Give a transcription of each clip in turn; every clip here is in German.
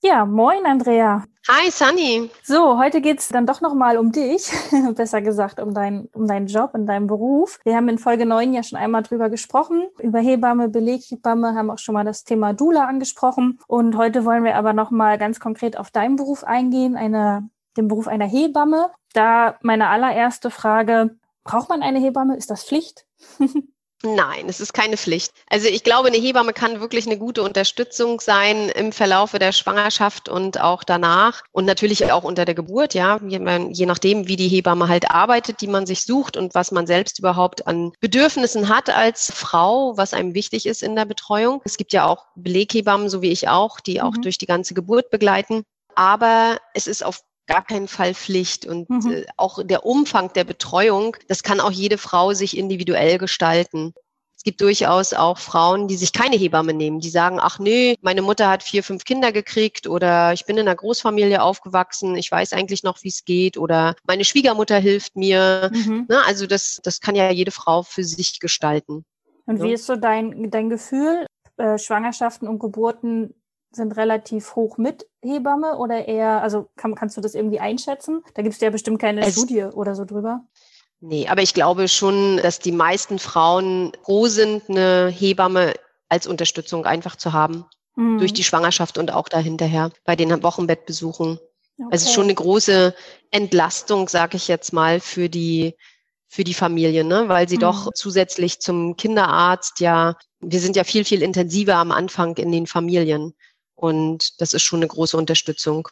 Ja, moin Andrea. Hi Sunny. So, heute geht's dann doch nochmal um dich, besser gesagt um, dein, um deinen Job und deinen Beruf. Wir haben in Folge 9 ja schon einmal drüber gesprochen, über Hebamme, Beleghebamme, haben auch schon mal das Thema Dula angesprochen. Und heute wollen wir aber nochmal ganz konkret auf deinen Beruf eingehen, eine, den Beruf einer Hebamme. Da meine allererste Frage, braucht man eine Hebamme? Ist das Pflicht? Nein, es ist keine Pflicht. Also ich glaube, eine Hebamme kann wirklich eine gute Unterstützung sein im Verlaufe der Schwangerschaft und auch danach und natürlich auch unter der Geburt, ja, je, nachdem, wie die Hebamme halt arbeitet, die man sich sucht und was man selbst überhaupt an Bedürfnissen hat als Frau, was einem wichtig ist in der Betreuung. Es gibt ja auch Beleghebammen, so wie ich auch, die auch Mhm. durch die ganze Geburt begleiten. Aber es ist auf gar keinen Fall Pflicht. Und Mhm. äh, auch der Umfang der Betreuung, das kann auch jede Frau sich individuell gestalten. Es gibt durchaus auch Frauen, die sich keine Hebamme nehmen, die sagen, ach nee, meine Mutter hat vier, fünf Kinder gekriegt oder ich bin in einer Großfamilie aufgewachsen, ich weiß eigentlich noch, wie es geht oder meine Schwiegermutter hilft mir. Mhm. Ne? Also das, das kann ja jede Frau für sich gestalten. Und wie Ja. ist so dein, dein Gefühl? Äh, Schwangerschaften und Geburten sind relativ hoch mit Hebamme oder eher, also kann, kannst du das irgendwie einschätzen? Da gibt's ja bestimmt keine Es- Studie oder so drüber. Nee, aber ich glaube schon, dass die meisten Frauen froh sind, eine Hebamme als Unterstützung einfach zu haben. Mhm. durch die Schwangerschaft und auch dahinterher bei den Wochenbettbesuchen. okay. Also es ist schon eine große Entlastung, sage ich jetzt mal, für die für die Familie, ne? weil sie Mhm. doch zusätzlich zum Kinderarzt ja, wir sind ja viel, viel intensiver am Anfang in den Familien. Und das ist schon eine große Unterstützung.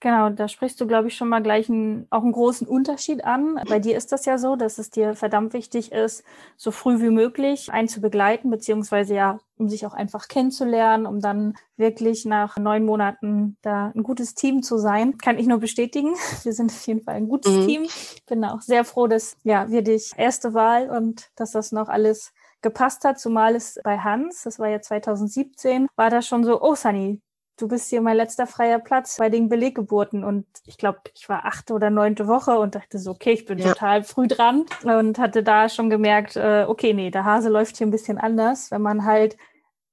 Genau, da sprichst du, glaube ich, schon mal gleich einen, auch einen großen Unterschied an. Bei dir ist das ja so, dass es dir verdammt wichtig ist, so früh wie möglich einen zu begleiten, beziehungsweise ja, um sich auch einfach kennenzulernen, um dann wirklich nach neun Monaten da ein gutes Team zu sein. Kann ich nur bestätigen. Wir sind auf jeden Fall ein gutes Mhm. Team. Ich bin auch sehr froh, dass ja, wir dich erste Wahl und dass das noch alles gepasst hat, zumal es bei Hans, das war ja 2017, war das schon so, oh Sunny, du bist hier mein letzter freier Platz bei den Beleggeburten. Und ich glaube, ich war achte oder neunte Woche und dachte so, okay, ich bin Ja. total früh dran und hatte da schon gemerkt, äh, okay, nee, der Hase läuft hier ein bisschen anders. Wenn man halt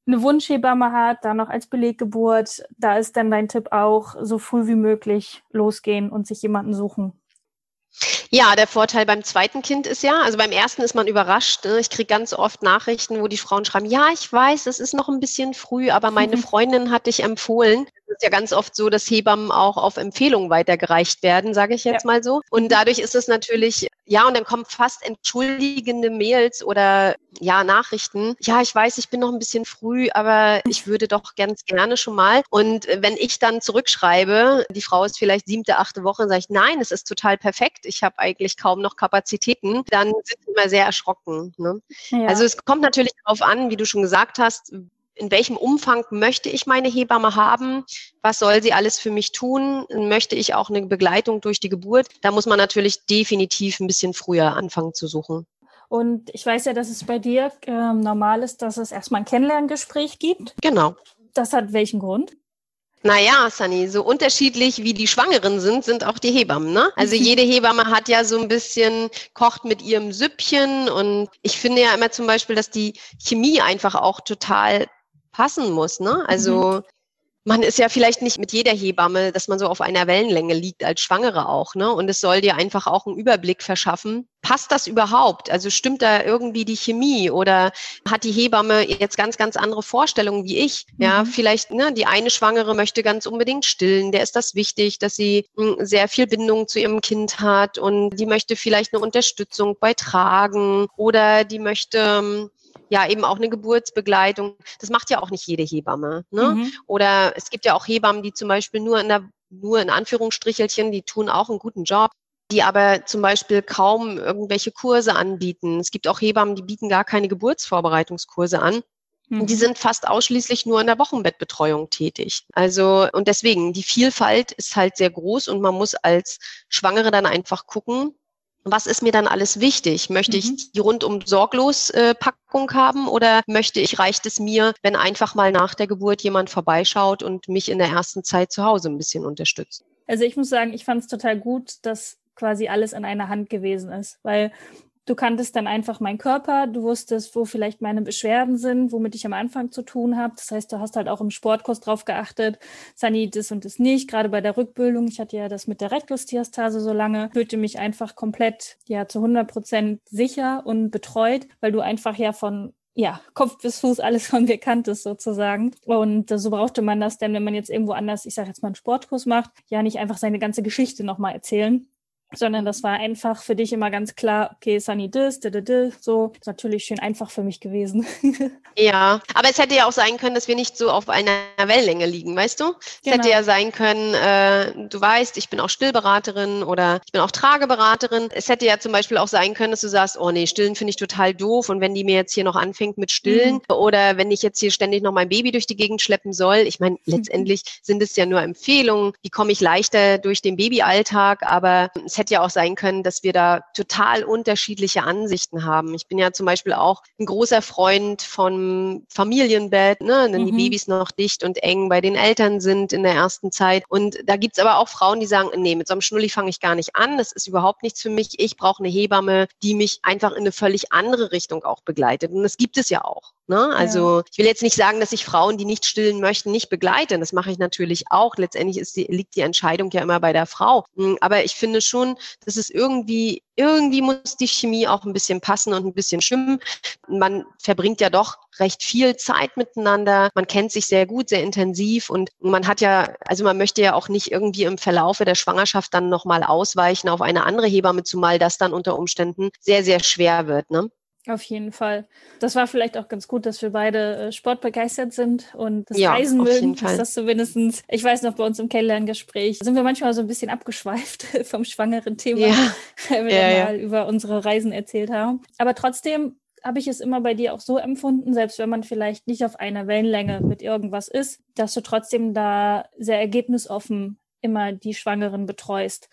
eine Wunschhebamme hat, dann noch als Beleggeburt, da ist dann dein Tipp auch, so früh wie möglich losgehen und sich jemanden suchen. Ja, der Vorteil beim zweiten Kind ist ja, also beim ersten ist man überrascht. Ne? Ich kriege ganz oft Nachrichten, wo die Frauen schreiben, ja, ich weiß, es ist noch ein bisschen früh, aber meine Freundin hat dich empfohlen. Es ist ja ganz oft so, dass Hebammen auch auf Empfehlungen weitergereicht werden, sage ich jetzt mal so. Und dadurch ist es natürlich, ja, und dann kommen fast entschuldigende Mails oder ja, Nachrichten. Ja, ich weiß, ich bin noch ein bisschen früh, aber ich würde doch ganz gerne schon mal. Und äh, wenn ich dann zurückschreibe, die Frau ist vielleicht siebte, achte Woche, sage ich, nein, es ist total perfekt. Ich habe eigentlich kaum noch Kapazitäten. Dann sind sie immer sehr erschrocken. Ne? Ja. Also es kommt natürlich darauf an, wie du schon gesagt hast, in welchem Umfang möchte ich meine Hebamme haben? Was soll sie alles für mich tun? Möchte ich auch eine Begleitung durch die Geburt? Da muss man natürlich definitiv ein bisschen früher anfangen zu suchen. und ich weiß ja, dass es bei dir ähm, normal ist, dass es erstmal ein Kennenlerngespräch gibt. Genau. Das hat welchen Grund? Naja, Sunny, so unterschiedlich wie die Schwangeren sind, sind auch die Hebammen. Ne? Also jede Hebamme hat ja so ein bisschen, kocht mit ihrem Süppchen und ich finde ja immer zum Beispiel, dass die Chemie einfach auch total passen muss. Ne? Also man ist ja vielleicht nicht mit jeder Hebamme, dass man so auf einer Wellenlänge liegt als Schwangere auch, ne? Und es soll dir einfach auch einen Überblick verschaffen. Passt das überhaupt? Also stimmt da irgendwie die Chemie oder hat die Hebamme jetzt ganz, ganz andere Vorstellungen wie ich? Ja, Mhm. vielleicht, ne, die eine Schwangere möchte ganz unbedingt stillen. Der ist das wichtig, dass sie mh, sehr viel Bindung zu ihrem Kind hat und die möchte vielleicht eine Unterstützung bei Tragen oder die möchte, ähm, ja, eben auch eine Geburtsbegleitung. Das macht ja auch nicht jede Hebamme. Ne? Mhm. Oder es gibt ja auch Hebammen, die zum Beispiel nur in der, nur in Anführungsstrichelchen, die tun auch einen guten Job, die aber zum Beispiel kaum irgendwelche Kurse anbieten. Es gibt auch Hebammen, die bieten gar keine Geburtsvorbereitungskurse an. Mhm. Die sind fast ausschließlich nur in der Wochenbettbetreuung tätig. Also, und deswegen, die Vielfalt ist halt sehr groß und man muss als Schwangere dann einfach gucken, was ist mir dann alles wichtig? Möchte mhm. ich die rundum sorglos äh, Packung haben oder möchte ich, reicht es mir, wenn einfach mal nach der Geburt jemand vorbeischaut und mich in der ersten Zeit zu Hause ein bisschen unterstützt? Also ich muss sagen, ich fand es total gut, dass quasi alles in einer Hand gewesen ist, weil Du kanntest dann einfach meinen Körper, du wusstest, wo vielleicht meine Beschwerden sind, womit ich am Anfang zu tun habe. Das heißt, du hast halt auch im Sportkurs drauf geachtet, Sani, das und das nicht. Gerade bei der Rückbildung, ich hatte ja das mit der Rektusdiastase so lange, fühlte mich einfach komplett ja zu 100 Prozent sicher und betreut, weil du einfach ja von ja, Kopf bis Fuß alles von mir kanntest sozusagen. Und so brauchte man das denn, wenn man jetzt irgendwo anders, ich sage jetzt mal einen Sportkurs macht, ja nicht einfach seine ganze Geschichte nochmal erzählen, sondern das war einfach für dich immer ganz klar, okay, Sunny das, da, da, da, so. ist natürlich schön einfach für mich gewesen. ja, aber es hätte ja auch sein können, dass wir nicht so auf einer Wellenlänge liegen, weißt du? Es genau. hätte ja sein können, äh, du weißt, ich bin auch Stillberaterin oder ich bin auch Trageberaterin. Es hätte ja zum Beispiel auch sein können, dass du sagst, oh nee, Stillen finde ich total doof und wenn die mir jetzt hier noch anfängt mit Stillen mhm. oder wenn ich jetzt hier ständig noch mein Baby durch die Gegend schleppen soll, ich meine, letztendlich sind es ja nur Empfehlungen, die komme ich leichter durch den Babyalltag, aber es hätte ja auch sein können, dass wir da total unterschiedliche Ansichten haben. Ich bin ja zum Beispiel auch ein großer Freund vom Familienbett, ne, wenn mhm. die Babys noch dicht und eng bei den Eltern sind in der ersten Zeit. Und da gibt's aber auch Frauen, die sagen, nee, mit so einem Schnulli fange ich gar nicht an, das ist überhaupt nichts für mich. Ich brauche eine Hebamme, die mich einfach in eine völlig andere Richtung auch begleitet. Und das gibt es ja auch. Ne? Also ja. ich will jetzt nicht sagen, dass ich Frauen, die nicht stillen möchten, nicht begleite. Das mache ich natürlich auch. Letztendlich ist die, liegt die Entscheidung ja immer bei der Frau. Hm, aber ich finde schon, dass es irgendwie, irgendwie muss die Chemie auch ein bisschen passen und ein bisschen schwimmen. Man verbringt ja doch recht viel Zeit miteinander. Man kennt sich sehr gut, sehr intensiv und man hat ja, also man möchte ja auch nicht irgendwie im Verlaufe der Schwangerschaft dann nochmal ausweichen auf eine andere Hebamme, zumal das dann unter Umständen sehr, sehr schwer wird. Ne? Auf jeden Fall. Das war vielleicht auch ganz gut, dass wir beide äh, sportbegeistert sind und das ja, Reisen mögen. Ist das zumindestens, ich weiß noch, bei uns im Kennenlerngespräch sind wir manchmal so ein bisschen abgeschweift vom schwangeren Thema, ja. weil wir ja, mal über unsere Reisen erzählt haben. Aber trotzdem habe ich es immer bei dir auch so empfunden, selbst wenn man vielleicht nicht auf einer Wellenlänge mit irgendwas ist, dass du trotzdem da sehr ergebnisoffen immer die Schwangeren betreust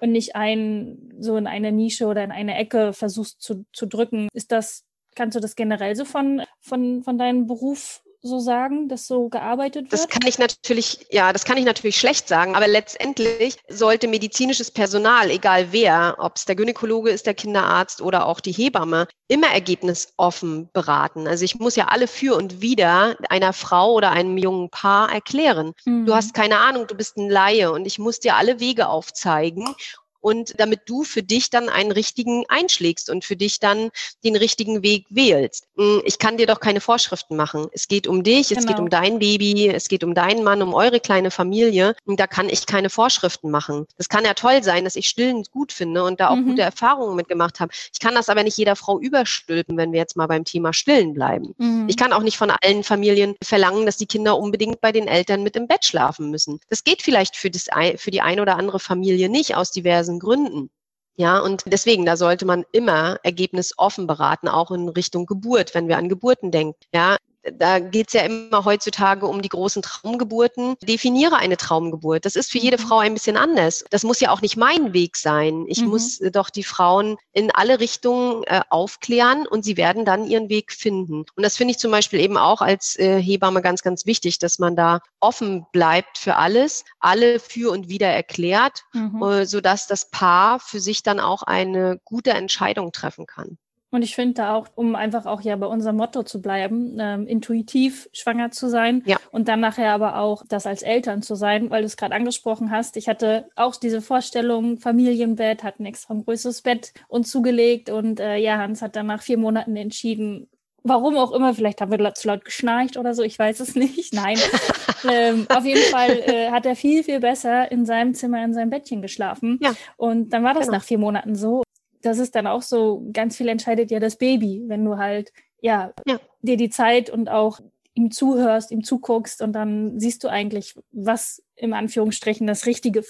und nicht ein, so in eine Nische oder in eine Ecke versuchst zu, zu drücken. Ist das, kannst du das generell so von, von, von deinem Beruf so sagen, dass so gearbeitet wird? Das kann ich natürlich, ja, das kann ich natürlich schlecht sagen, aber letztendlich sollte medizinisches Personal, egal wer, ob es der Gynäkologe ist, der Kinderarzt oder auch die Hebamme, immer ergebnisoffen beraten. Also ich muss ja alle für und wider einer Frau oder einem jungen Paar erklären. Mhm. Du hast keine Ahnung, du bist ein Laie und ich muss dir alle Wege aufzeigen und damit du für dich dann einen richtigen einschlägst und für dich dann den richtigen Weg wählst. Hm, ich kann dir doch keine Vorschriften machen. Es geht um dich, genau. es geht genau. um dein Baby, es geht um deinen Mann, um eure kleine Familie. Und da kann ich keine Vorschriften machen. Das kann ja toll sein, dass ich Stillen gut finde und da auch mhm. gute Erfahrungen mitgemacht habe. Ich kann das aber nicht jeder Frau überstülpen, wenn wir jetzt mal beim Thema Stillen bleiben. Mhm. Ich kann auch nicht von allen Familien verlangen, dass die Kinder unbedingt bei den Eltern mit im Bett schlafen müssen. Das geht vielleicht für, das, für die ein oder andere Familie nicht aus diversen Gründen. Ja, und deswegen, da sollte man immer ergebnisoffen beraten, auch in Richtung Geburt, wenn wir an Geburten denken. Ja, da geht es ja immer heutzutage um die großen Traumgeburten. Definiere eine Traumgeburt. Das ist für jede mhm. Frau ein bisschen anders. Das muss ja auch nicht mein Weg sein. Ich mhm. muss äh, doch die Frauen in alle Richtungen äh, aufklären und sie werden dann ihren Weg finden. Und das finde ich zum Beispiel eben auch als äh, Hebamme ganz, ganz wichtig, dass man da offen bleibt für alles, alle für und wieder erklärt, mhm. äh, sodass das Paar für sich dann auch eine gute Entscheidung treffen kann. Und ich finde da auch, um einfach auch ja bei unserem Motto zu bleiben, ähm, intuitiv schwanger zu sein ja. und dann nachher aber auch das als Eltern zu sein, weil du es gerade angesprochen hast. Ich hatte auch diese Vorstellung, Familienbett, hat ein extra größeres Bett uns zugelegt und äh, ja, Hans hat dann nach vier Monaten entschieden, warum auch immer, vielleicht haben wir zu laut geschnarcht oder so, ich weiß es nicht. Nein. ähm, auf jeden Fall äh, hat er viel, viel besser in seinem Zimmer, in seinem Bettchen geschlafen. Ja. Und dann war das genau. nach vier Monaten so das ist dann auch so, ganz viel entscheidet ja das Baby, wenn du halt, ja, ja, dir die Zeit und auch ihm zuhörst, ihm zuguckst und dann siehst du eigentlich, was im Anführungsstrichen das Richtige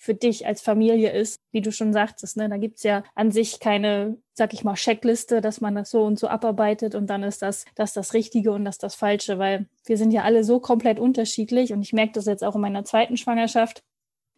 für dich als Familie ist, wie du schon sagtest. Ne? Da gibt's ja an sich keine, sag ich mal, Checkliste, dass man das so und so abarbeitet und dann ist das, das das Richtige und das das Falsche, weil wir sind ja alle so komplett unterschiedlich und ich merke das jetzt auch in meiner zweiten Schwangerschaft,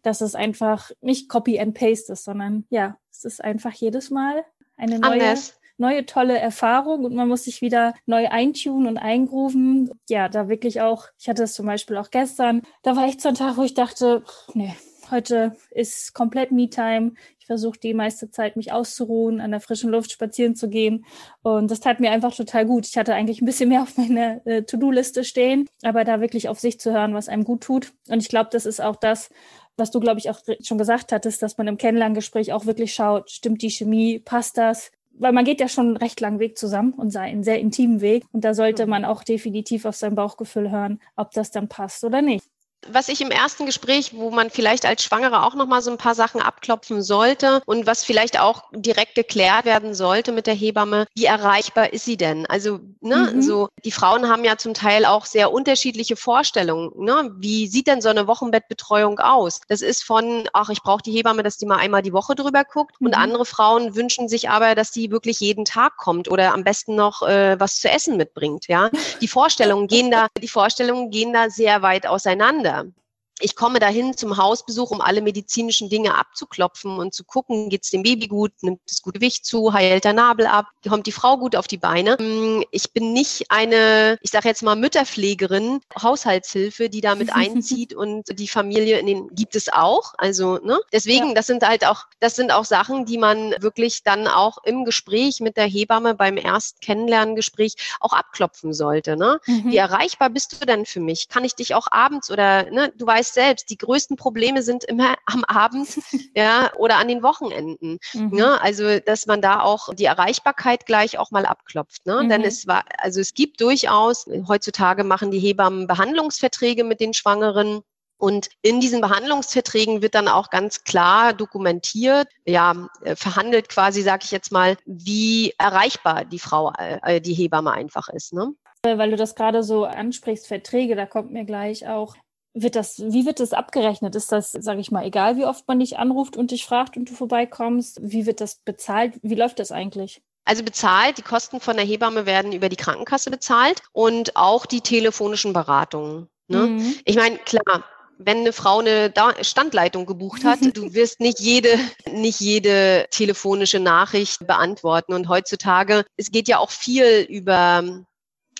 dass es einfach nicht Copy and Paste ist, sondern ja, es ist einfach jedes Mal eine neue, Anders. neue tolle Erfahrung und man muss sich wieder neu eintunen und eingrooven. Ja, da wirklich auch, ich hatte es zum Beispiel auch gestern, da war echt so ein Tag, wo ich dachte, nee, heute ist komplett Me-Time. Ich versuche die meiste Zeit mich auszuruhen, an der frischen Luft spazieren zu gehen. Und das tat mir einfach total gut. Ich hatte eigentlich ein bisschen mehr auf meiner äh, To-Do-Liste stehen, aber da wirklich auf sich zu hören, was einem gut tut. Und ich glaube, das ist auch das, was du, glaube ich, auch schon gesagt hattest, dass man im Kennenlerngespräch auch wirklich schaut, stimmt die Chemie, passt das? Weil man geht ja schon einen recht langen Weg zusammen und sei einen sehr intimen Weg. Und da sollte man auch definitiv auf sein Bauchgefühl hören, ob das dann passt oder nicht was ich im ersten Gespräch, wo man vielleicht als Schwangere auch noch mal so ein paar Sachen abklopfen sollte und was vielleicht auch direkt geklärt werden sollte mit der Hebamme, wie erreichbar ist sie denn? Also, ne, mhm. so die Frauen haben ja zum Teil auch sehr unterschiedliche Vorstellungen. Ne? Wie sieht denn so eine Wochenbettbetreuung aus? Das ist von, ach, ich brauche die Hebamme, dass die mal einmal die Woche drüber guckt. Mhm. Und andere Frauen wünschen sich aber, dass die wirklich jeden Tag kommt oder am besten noch äh, was zu essen mitbringt. Ja, die Vorstellungen gehen da, die Vorstellungen gehen da sehr weit auseinander them. Ich komme dahin zum Hausbesuch, um alle medizinischen Dinge abzuklopfen und zu gucken, geht es dem Baby gut, nimmt das gute Gewicht zu, heilt der Nabel ab, kommt die Frau gut auf die Beine. Hm, ich bin nicht eine, ich sage jetzt mal Mütterpflegerin, Haushaltshilfe, die damit einzieht und die Familie in den gibt es auch. Also ne? deswegen, ja. das sind halt auch, das sind auch Sachen, die man wirklich dann auch im Gespräch mit der Hebamme beim ersten Kennenlerngespräch auch abklopfen sollte. Ne? Mhm. Wie erreichbar bist du denn für mich? Kann ich dich auch abends oder ne, du weißt weißt selbst, die größten Probleme sind immer am Abend ja, oder an den Wochenenden. Mhm. Ne? Also, dass man da auch die Erreichbarkeit gleich auch mal abklopft. Ne? Mhm. Denn es war, also es gibt durchaus, heutzutage machen die Hebammen Behandlungsverträge mit den Schwangeren. Und in diesen Behandlungsverträgen wird dann auch ganz klar dokumentiert, ja, äh, verhandelt quasi, sage ich jetzt mal, wie erreichbar die Frau, äh, die Hebamme einfach ist. Ne? Weil du das gerade so ansprichst, Verträge, da kommt mir gleich auch wird das, wie wird das abgerechnet? Ist das, sage ich mal, egal, wie oft man dich anruft und dich fragt und du vorbeikommst? Wie wird das bezahlt? Wie läuft das eigentlich? Also bezahlt, die Kosten von der Hebamme werden über die Krankenkasse bezahlt und auch die telefonischen Beratungen. Ne? Mhm. Ich meine, klar, wenn eine Frau eine Standleitung gebucht hat, du wirst nicht jede, nicht jede telefonische Nachricht beantworten. Und heutzutage, es geht ja auch viel über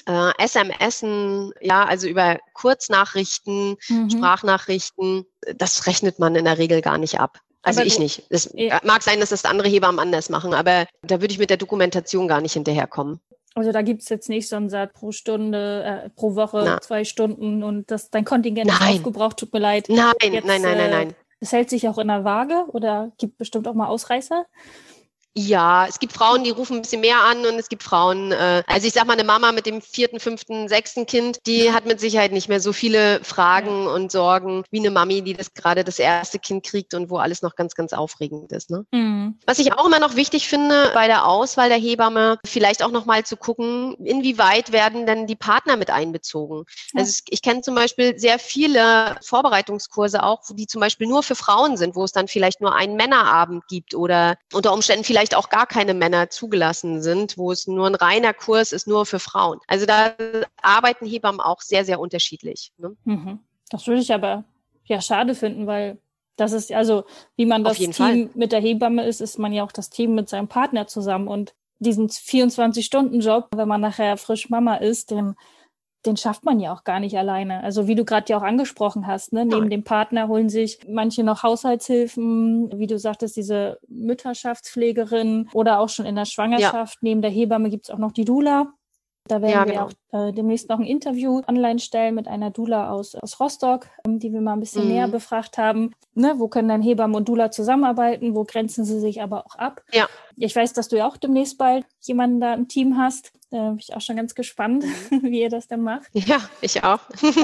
äh, SMSen, ja, also über Kurznachrichten, mhm. Sprachnachrichten, das rechnet man in der Regel gar nicht ab. Also aber ich nicht. Es ja. mag sein, dass das andere Hebammen anders machen, aber da würde ich mit der Dokumentation gar nicht hinterherkommen. Also da gibt es jetzt nicht so einen Satz pro Stunde, äh, pro Woche Na. zwei Stunden und das dein Kontingent nein. ist aufgebraucht, tut mir leid. Nein, jetzt, nein, nein, nein, nein. Es hält sich auch in der Waage oder gibt bestimmt auch mal Ausreißer? Ja, es gibt Frauen, die rufen ein bisschen mehr an und es gibt Frauen, äh, also ich sag mal, eine Mama mit dem vierten, fünften, sechsten Kind, die hat mit Sicherheit nicht mehr so viele Fragen und Sorgen wie eine Mami, die das gerade das erste Kind kriegt und wo alles noch ganz, ganz aufregend ist. Ne? Mhm. Was ich auch immer noch wichtig finde bei der Auswahl der Hebamme, vielleicht auch nochmal zu gucken, inwieweit werden denn die Partner mit einbezogen. Ja. Also ich kenne zum Beispiel sehr viele Vorbereitungskurse auch, die zum Beispiel nur für Frauen sind, wo es dann vielleicht nur einen Männerabend gibt oder unter Umständen vielleicht vielleicht auch gar keine Männer zugelassen sind, wo es nur ein reiner Kurs ist, nur für Frauen. Also da arbeiten Hebammen auch sehr, sehr unterschiedlich. Ne? Mhm. Das würde ich aber ja schade finden, weil das ist also, wie man das Team Fall. mit der Hebamme ist, ist man ja auch das Team mit seinem Partner zusammen und diesen 24-Stunden-Job, wenn man nachher frisch Mama ist, den den schafft man ja auch gar nicht alleine. Also wie du gerade ja auch angesprochen hast, ne? neben dem Partner holen sich manche noch Haushaltshilfen, wie du sagtest, diese Mütterschaftspflegerin oder auch schon in der Schwangerschaft. Ja. Neben der Hebamme gibt's auch noch die Dula. Da werden ja, genau. wir auch äh, demnächst noch ein Interview online stellen mit einer Dula aus, aus Rostock, ähm, die wir mal ein bisschen mhm. näher befragt haben. Ne, wo können dann Hebamme und Dula zusammenarbeiten? Wo grenzen sie sich aber auch ab? Ja. Ich weiß, dass du ja auch demnächst bald jemanden da im Team hast. Da bin ich auch schon ganz gespannt, mhm. wie ihr das dann macht. Ja, ich auch.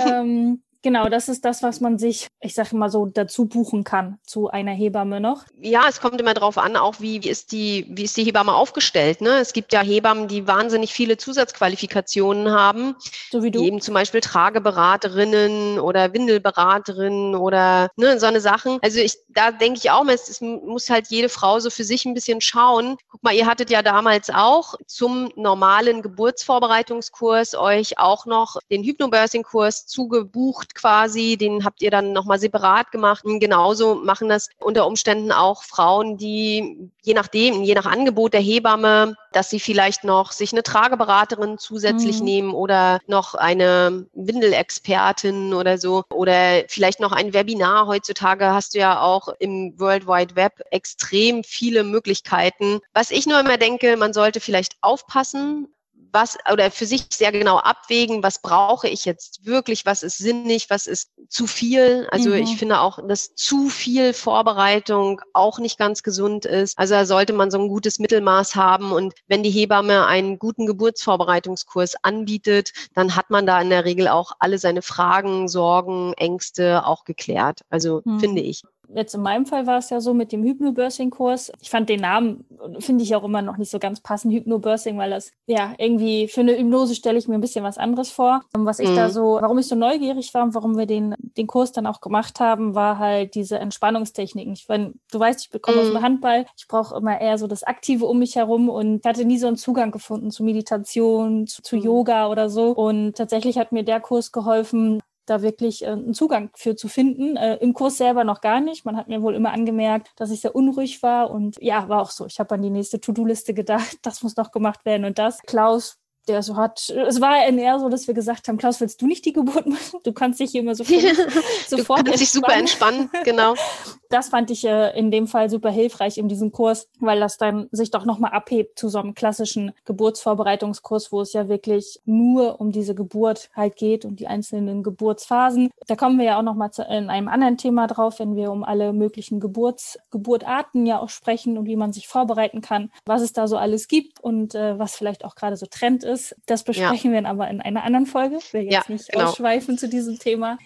ähm, Genau, das ist das, was man sich, ich sage mal so, dazu buchen kann zu einer Hebamme noch. Ja, es kommt immer darauf an, auch wie, wie ist die, wie ist die Hebamme aufgestellt. Ne? Es gibt ja Hebammen, die wahnsinnig viele Zusatzqualifikationen haben, so wie du. eben zum Beispiel Trageberaterinnen oder Windelberaterinnen oder ne, so eine Sachen. Also ich, da denke ich auch, es, es muss halt jede Frau so für sich ein bisschen schauen. Guck mal, ihr hattet ja damals auch zum normalen Geburtsvorbereitungskurs euch auch noch den Hypnobirthing-Kurs zugebucht gebucht quasi, den habt ihr dann nochmal separat gemacht. Und genauso machen das unter Umständen auch Frauen, die je nachdem, je nach Angebot der Hebamme, dass sie vielleicht noch sich eine Trageberaterin zusätzlich mhm. nehmen oder noch eine Windelexpertin oder so oder vielleicht noch ein Webinar. Heutzutage hast du ja auch im World Wide Web extrem viele Möglichkeiten. Was ich nur immer denke, man sollte vielleicht aufpassen, was oder für sich sehr genau abwägen, was brauche ich jetzt wirklich, was ist sinnig, was ist zu viel. Also mhm. ich finde auch, dass zu viel Vorbereitung auch nicht ganz gesund ist. Also da sollte man so ein gutes Mittelmaß haben und wenn die Hebamme einen guten Geburtsvorbereitungskurs anbietet, dann hat man da in der Regel auch alle seine Fragen, Sorgen, Ängste auch geklärt. Also mhm. finde ich jetzt in meinem Fall war es ja so mit dem Hypnobirthing-Kurs. Ich fand den Namen, finde ich auch immer noch nicht so ganz passend, Hypnobirthing, weil das, ja, irgendwie für eine Hypnose stelle ich mir ein bisschen was anderes vor. Und was ich mhm. da so, warum ich so neugierig war und warum wir den, den Kurs dann auch gemacht haben, war halt diese Entspannungstechniken. Ich meine, du weißt, ich bekomme mhm. aus dem Handball, ich brauche immer eher so das Aktive um mich herum und hatte nie so einen Zugang gefunden zu Meditation, zu, zu mhm. Yoga oder so. Und tatsächlich hat mir der Kurs geholfen, da wirklich äh, einen Zugang für zu finden. Äh, Im Kurs selber noch gar nicht. Man hat mir wohl immer angemerkt, dass ich sehr unruhig war und ja, war auch so. Ich habe an die nächste To-Do-Liste gedacht, das muss noch gemacht werden und das. Klaus der so hat, es war eher so, dass wir gesagt haben, Klaus, willst du nicht die Geburt machen? Du kannst dich hier immer sofort, sofort du kannst dich super entspannen, genau. Das fand ich äh, in dem Fall super hilfreich in diesem Kurs, weil das dann sich doch nochmal abhebt zu so einem klassischen Geburtsvorbereitungskurs, wo es ja wirklich nur um diese Geburt halt geht und die einzelnen Geburtsphasen. Da kommen wir ja auch nochmal in einem anderen Thema drauf, wenn wir um alle möglichen Geburts, Geburtarten ja auch sprechen und wie man sich vorbereiten kann, was es da so alles gibt und äh, was vielleicht auch gerade so Trend ist. Das besprechen ja. wir aber in einer anderen Folge. Ich will jetzt ja, nicht genau. ausschweifen zu diesem Thema.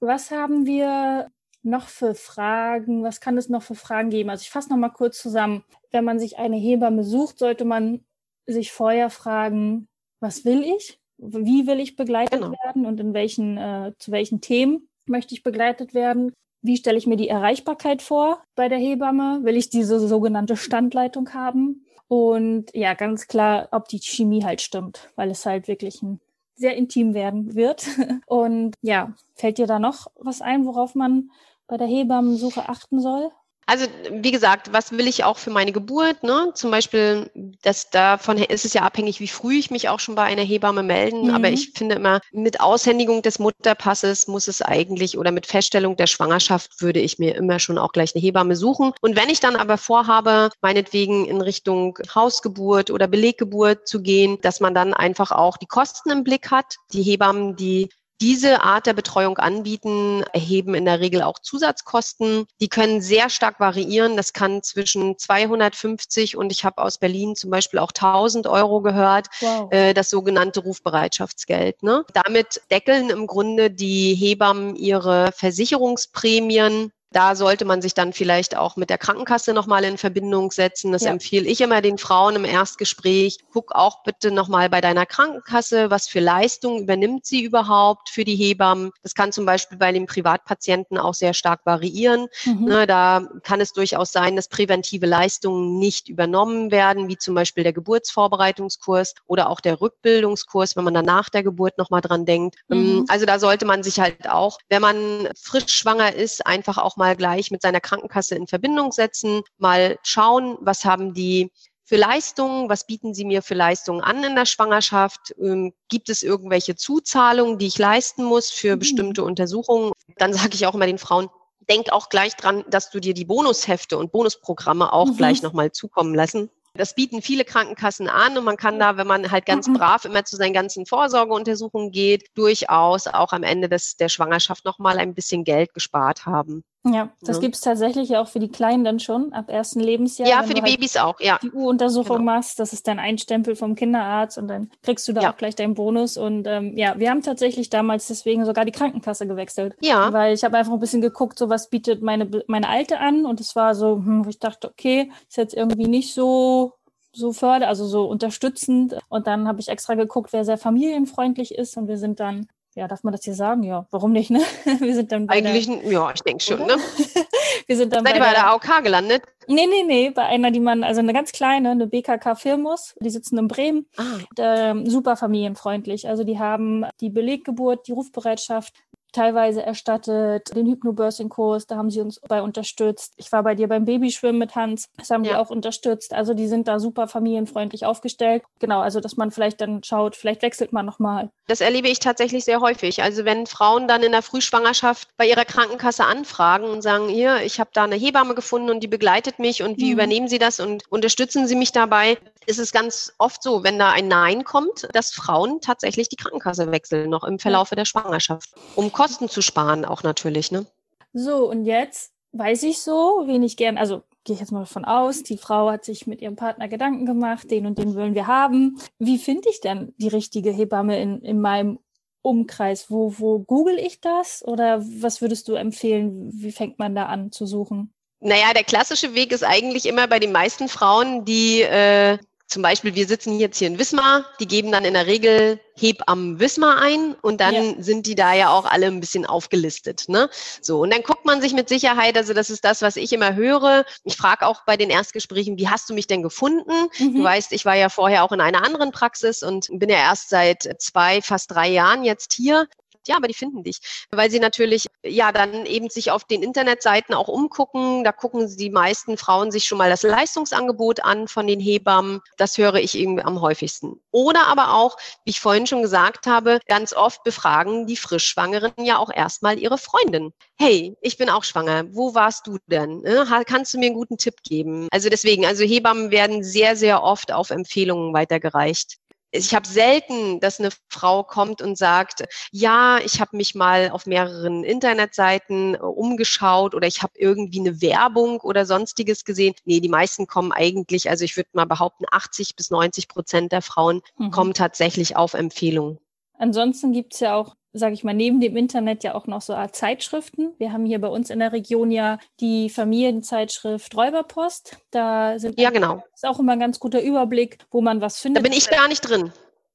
Was haben wir noch für Fragen? Was kann es noch für Fragen geben? Also ich fasse noch mal kurz zusammen. Wenn man sich eine Hebamme sucht, sollte man sich vorher fragen, was will ich? Wie will ich begleitet genau. werden und in welchen, äh, zu welchen Themen möchte ich begleitet werden? Wie stelle ich mir die Erreichbarkeit vor bei der Hebamme? Will ich diese sogenannte Standleitung haben? Und ja, ganz klar, ob die Chemie halt stimmt, weil es halt wirklich ein sehr intim werden wird. Und ja, fällt dir da noch was ein, worauf man bei der Hebammensuche achten soll? Also wie gesagt, was will ich auch für meine Geburt? Ne? Zum Beispiel, dass davon ist es ja abhängig, wie früh ich mich auch schon bei einer Hebamme melden. Mhm. Aber ich finde immer, mit Aushändigung des Mutterpasses muss es eigentlich oder mit Feststellung der Schwangerschaft würde ich mir immer schon auch gleich eine Hebamme suchen. Und wenn ich dann aber vorhabe, meinetwegen in Richtung Hausgeburt oder Beleggeburt zu gehen, dass man dann einfach auch die Kosten im Blick hat. Die Hebammen, die diese Art der Betreuung anbieten, erheben in der Regel auch Zusatzkosten. Die können sehr stark variieren. Das kann zwischen 250 und ich habe aus Berlin zum Beispiel auch 1000 Euro gehört, wow. äh, das sogenannte Rufbereitschaftsgeld. Ne? Damit deckeln im Grunde die Hebammen ihre Versicherungsprämien da sollte man sich dann vielleicht auch mit der Krankenkasse nochmal in Verbindung setzen. Das ja. empfehle ich immer den Frauen im Erstgespräch. Guck auch bitte nochmal bei deiner Krankenkasse, was für Leistungen übernimmt sie überhaupt für die Hebammen. Das kann zum Beispiel bei den Privatpatienten auch sehr stark variieren. Mhm. Ne, da kann es durchaus sein, dass präventive Leistungen nicht übernommen werden, wie zum Beispiel der Geburtsvorbereitungskurs oder auch der Rückbildungskurs, wenn man dann nach der Geburt nochmal dran denkt. Mhm. Also da sollte man sich halt auch, wenn man frisch schwanger ist, einfach auch mal gleich mit seiner Krankenkasse in Verbindung setzen, mal schauen, was haben die für Leistungen, was bieten Sie mir für Leistungen an in der Schwangerschaft? Ähm, gibt es irgendwelche Zuzahlungen, die ich leisten muss für mhm. bestimmte Untersuchungen? Dann sage ich auch immer den Frauen, denk auch gleich dran, dass du dir die Bonushefte und Bonusprogramme auch mhm. gleich nochmal zukommen lassen. Das bieten viele Krankenkassen an und man kann da, wenn man halt ganz mhm. brav immer zu seinen ganzen Vorsorgeuntersuchungen geht, durchaus auch am Ende des, der Schwangerschaft nochmal ein bisschen Geld gespart haben. Ja, das Ja. gibt's tatsächlich ja auch für die Kleinen dann schon, ab ersten Lebensjahr. Ja, für die halt Babys auch, ja. die U-Untersuchung Genau. machst, das ist dann ein Stempel vom Kinderarzt und dann kriegst du da Ja. auch gleich deinen Bonus. Und ähm, ja, wir haben tatsächlich damals deswegen sogar die Krankenkasse gewechselt. Ja, Weil ich habe einfach ein bisschen geguckt, so was bietet meine, meine Alte an. Und es war so, hm, wo ich dachte, okay, ist jetzt irgendwie nicht so so förder, also so unterstützend. Und dann habe ich extra geguckt, wer sehr familienfreundlich ist. Und wir sind dann, ja, darf man das hier sagen? Ja, warum nicht, ne? Wir sind dann bei eigentlich, ja, ich denke schon, Oder? ne? der, wir sind dann Seid ihr bei der AOK gelandet? Nee, nee, nee, bei einer, die man, also eine ganz kleine, eine BKK Firmus, die sitzen in Bremen, Ah, und, ähm, super familienfreundlich. Also die haben die Beleggeburt, die Rufbereitschaft teilweise erstattet, den Hypnobirthing-Kurs, da haben sie uns bei unterstützt. Ich war bei dir beim Babyschwimmen mit Hans, das haben die Ja. auch unterstützt. Also die sind da super familienfreundlich aufgestellt. Genau, also dass man vielleicht dann schaut, vielleicht wechselt man nochmal. Das erlebe ich tatsächlich sehr häufig. Also wenn Frauen dann in der Frühschwangerschaft bei ihrer Krankenkasse anfragen und sagen, hier, ich habe da eine Hebamme gefunden und die begleitet mich und wie Mhm. übernehmen Sie das und unterstützen Sie mich dabei, ist es ganz oft so, wenn da ein Nein kommt, dass Frauen tatsächlich die Krankenkasse wechseln, noch im Verlaufe der Schwangerschaft, um Kosten zu sparen auch natürlich. Ne? So, und jetzt weiß ich so, wen ich gern, also gehe ich jetzt mal davon aus, die Frau hat sich mit ihrem Partner Gedanken gemacht, den und den wollen wir haben. Wie finde ich denn die richtige Hebamme in, in meinem Umkreis? Wo, wo google ich das? Oder was würdest du empfehlen? Wie fängt man da an zu suchen? Naja, der klassische Weg ist eigentlich immer bei den meisten Frauen, die äh, zum Beispiel, wir sitzen jetzt hier in Wismar, die geben dann in der Regel Hebammen Wismar ein und dann Ja. sind die da ja auch alle ein bisschen aufgelistet. Ne? So, und dann guckt man sich mit Sicherheit, also das ist das, was ich immer höre. Ich frage auch bei den Erstgesprächen, wie hast du mich denn gefunden? Mhm. Du weißt, ich war ja vorher auch in einer anderen Praxis und bin ja erst seit zwei, fast drei Jahren jetzt hier. Ja, aber die finden dich, weil sie natürlich ja dann eben sich auf den Internetseiten auch umgucken. Da gucken die meisten Frauen sich schon mal das Leistungsangebot an von den Hebammen. Das höre ich eben am häufigsten. Oder aber auch, wie ich vorhin schon gesagt habe, ganz oft befragen die Frischschwangeren ja auch erstmal ihre Freundin. Hey, ich bin auch schwanger. Wo warst du denn? Ha- Kannst du mir einen guten Tipp geben? Also deswegen, also Hebammen werden sehr, sehr oft auf Empfehlungen weitergereicht ich habe selten, dass eine Frau kommt und sagt, ja, ich habe mich mal auf mehreren Internetseiten äh, umgeschaut oder ich habe irgendwie eine Werbung oder sonstiges gesehen. Nee, die meisten kommen eigentlich, also ich würde mal behaupten, 80 bis 90 Prozent der Frauen Mhm. kommen tatsächlich auf Empfehlungen. Ansonsten gibt's ja auch, sage ich mal, neben dem Internet ja auch noch so Art Zeitschriften. Wir haben hier bei uns in der Region ja die Familienzeitschrift Räuberpost. Da sind Ja, genau. ist auch immer ein ganz guter Überblick, wo man was Da findet. bin ich gar nicht drin.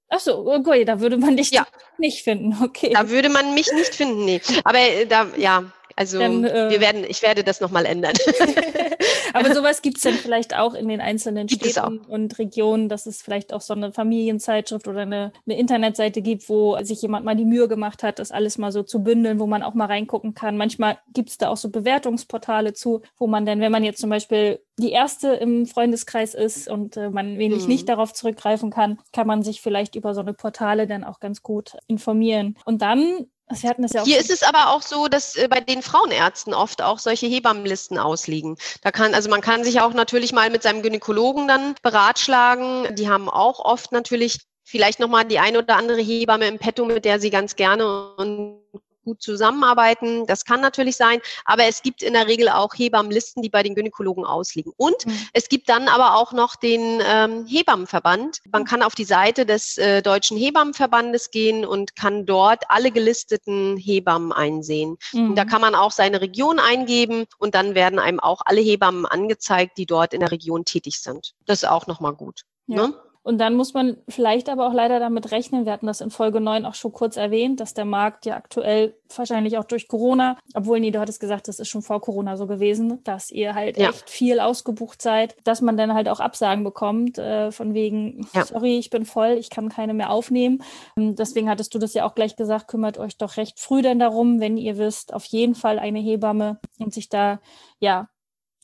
Ach so, okay, da würde man dich Ja. nicht finden. Okay. Da würde man mich nicht finden, nee. Aber äh, da, ja, also Dann, äh, wir werden, ich werde das nochmal ändern. Aber sowas gibt's dann vielleicht auch in den einzelnen Gibt es Städten und Regionen, dass es vielleicht auch so eine Familienzeitschrift oder eine, eine Internetseite gibt, wo sich jemand mal die Mühe gemacht hat, das alles mal so zu bündeln, wo man auch mal reingucken kann. Manchmal gibt's da auch so Bewertungsportale zu, wo man dann, wenn man jetzt zum Beispiel die erste im Freundeskreis ist und äh, man wenig Mhm. nicht darauf zurückgreifen kann, kann man sich vielleicht über so eine Portale dann auch ganz gut informieren. Und dann, das ja Hier ist es aber auch so, dass äh, bei den Frauenärzten oft auch solche Hebammenlisten ausliegen. Da kann, also man kann sich auch natürlich mal mit seinem Gynäkologen dann beratschlagen. Die haben auch oft natürlich vielleicht nochmal die eine oder andere Hebamme im Petto, mit der sie ganz gerne und gut zusammenarbeiten. Das kann natürlich sein, aber es gibt in der Regel auch Hebammenlisten, die bei den Gynäkologen ausliegen. Und Mhm. es gibt dann aber auch noch den ähm, Hebammenverband. Man kann auf die Seite des äh, Deutschen Hebammenverbandes gehen und kann dort alle gelisteten Hebammen einsehen. Mhm. Da kann man auch seine Region eingeben und dann werden einem auch alle Hebammen angezeigt, die dort in der Region tätig sind. Das ist auch nochmal gut. Ja. Ne? Und dann muss man vielleicht aber auch leider damit rechnen, wir hatten das in Folge 9 auch schon kurz erwähnt, dass der Markt ja aktuell wahrscheinlich auch durch Corona, obwohl nee, du hattest gesagt, das ist schon vor Corona so gewesen, dass ihr halt Ja. echt viel ausgebucht seid, dass man dann halt auch Absagen bekommt, äh, von wegen, Ja. sorry, ich bin voll, ich kann keine mehr aufnehmen. Ähm, Deswegen hattest du das ja auch gleich gesagt, kümmert euch doch recht früh denn darum, wenn ihr wisst, auf jeden Fall eine Hebamme und sich da, ja,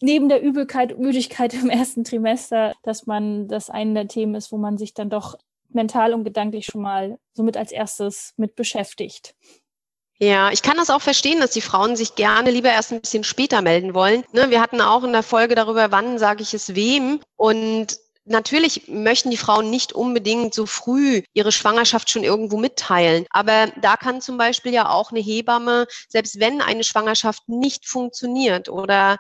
neben der Übelkeit und Müdigkeit im ersten Trimester, dass man das eine der Themen ist, wo man sich dann doch mental und gedanklich schon mal somit als erstes mit beschäftigt. Ja, ich kann das auch verstehen, dass die Frauen sich gerne lieber erst ein bisschen später melden wollen. Ne, wir hatten auch in der Folge darüber, wann sage ich es wem. Und natürlich möchten die Frauen nicht unbedingt so früh ihre Schwangerschaft schon irgendwo mitteilen. Aber da kann zum Beispiel ja auch eine Hebamme, selbst wenn eine Schwangerschaft nicht funktioniert oder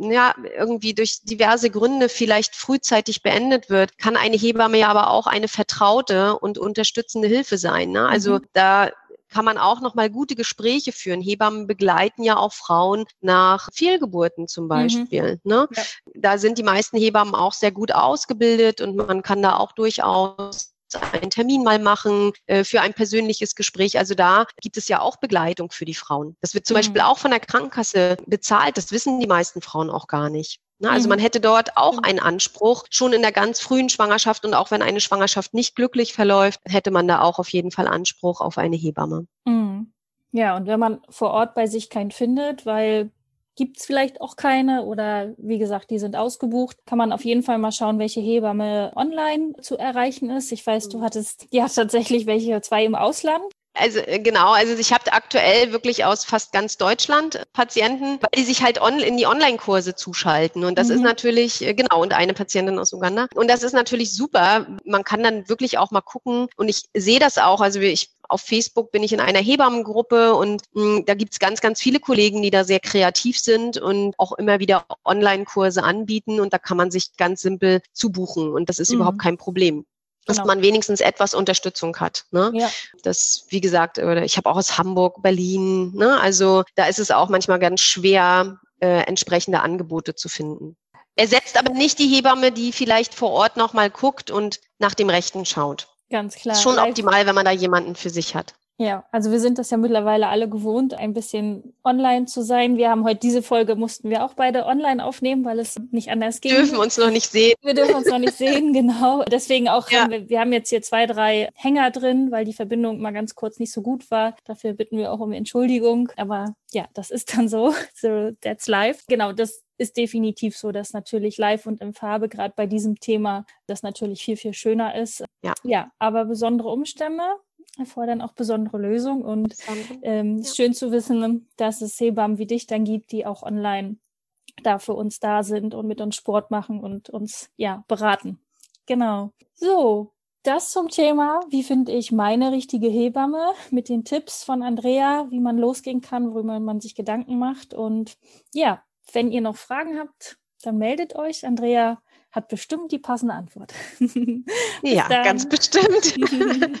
ja, irgendwie durch diverse Gründe vielleicht frühzeitig beendet wird, kann eine Hebamme ja aber auch eine vertraute und unterstützende Hilfe sein. Ne? Also mhm. da kann man auch noch mal gute Gespräche führen. Hebammen begleiten ja auch Frauen nach Fehlgeburten zum mhm. Beispiel. Mhm. Ne? Ja. Da sind die meisten Hebammen auch sehr gut ausgebildet und man kann da auch durchaus einen Termin mal machen äh, für ein persönliches Gespräch. Also da gibt es ja auch Begleitung für die Frauen. Das wird zum mhm. Beispiel auch von der Krankenkasse bezahlt. Das wissen die meisten Frauen auch gar nicht. Ne? Also man mhm. hätte dort auch mhm. einen Anspruch, schon in der ganz frühen Schwangerschaft und auch wenn eine Schwangerschaft nicht glücklich verläuft, hätte man da auch auf jeden Fall Anspruch auf eine Hebamme. Mhm. Ja, und wenn man vor Ort bei sich keinen findet, weil gibt es vielleicht auch keine oder wie gesagt, die sind ausgebucht, kann man auf jeden Fall mal schauen, welche Hebamme online zu erreichen ist. Ich weiß, du hattest ja tatsächlich welche zwei im Ausland. Also äh, genau, also ich habe aktuell wirklich aus fast ganz Deutschland Patienten, weil die sich halt on, in die Online-Kurse zuschalten. Und das mhm. ist natürlich, äh, genau, und eine Patientin aus Uganda. Und das ist natürlich super. Man kann dann wirklich auch mal gucken. Und ich sehe das auch. Also ich auf Facebook bin ich in einer Hebammengruppe und mh, hm, da gibt's ganz, ganz viele Kollegen, die da sehr kreativ sind und auch immer wieder Online-Kurse anbieten und da kann man sich ganz simpel zubuchen und das ist mhm. überhaupt kein Problem dass genau. man wenigstens etwas Unterstützung hat. Ne? Ja. Das, wie gesagt, oder ich habe auch aus Hamburg, Berlin, ne? also da ist es auch manchmal ganz schwer, äh, entsprechende Angebote zu finden. Ersetzt aber nicht die Hebamme, die vielleicht vor Ort nochmal guckt und nach dem Rechten schaut. Ganz klar. Ist schon optimal, wenn man da jemanden für sich hat. Ja, also wir sind das ja mittlerweile alle gewohnt, ein bisschen online zu sein. Wir haben heute diese Folge, mussten wir auch beide online aufnehmen, weil es nicht anders ging. Wir dürfen uns noch nicht sehen. Wir dürfen uns noch nicht sehen, genau. Deswegen auch, ja. haben wir, wir haben jetzt hier zwei, drei Hänger drin, weil die Verbindung mal ganz kurz nicht so gut war. Dafür bitten wir auch um Entschuldigung. Aber ja, das ist dann so. So, that's live. Genau, das ist definitiv so, dass natürlich live und in Farbe gerade bei diesem Thema das natürlich viel, viel schöner ist. Ja. Ja, aber besondere Umstände erfordern auch besondere Lösungen und ähm, ja. ist schön zu wissen, dass es Hebammen wie dich dann gibt, die auch online da für uns da sind und mit uns Sport machen und uns ja beraten. Genau. So, das zum Thema, wie finde ich meine richtige Hebamme mit den Tipps von Andrea, wie man losgehen kann, worüber man sich Gedanken macht. Und ja, wenn ihr noch Fragen habt, dann meldet euch. Andrea hat bestimmt die passende Antwort. ja, dann. ganz bestimmt.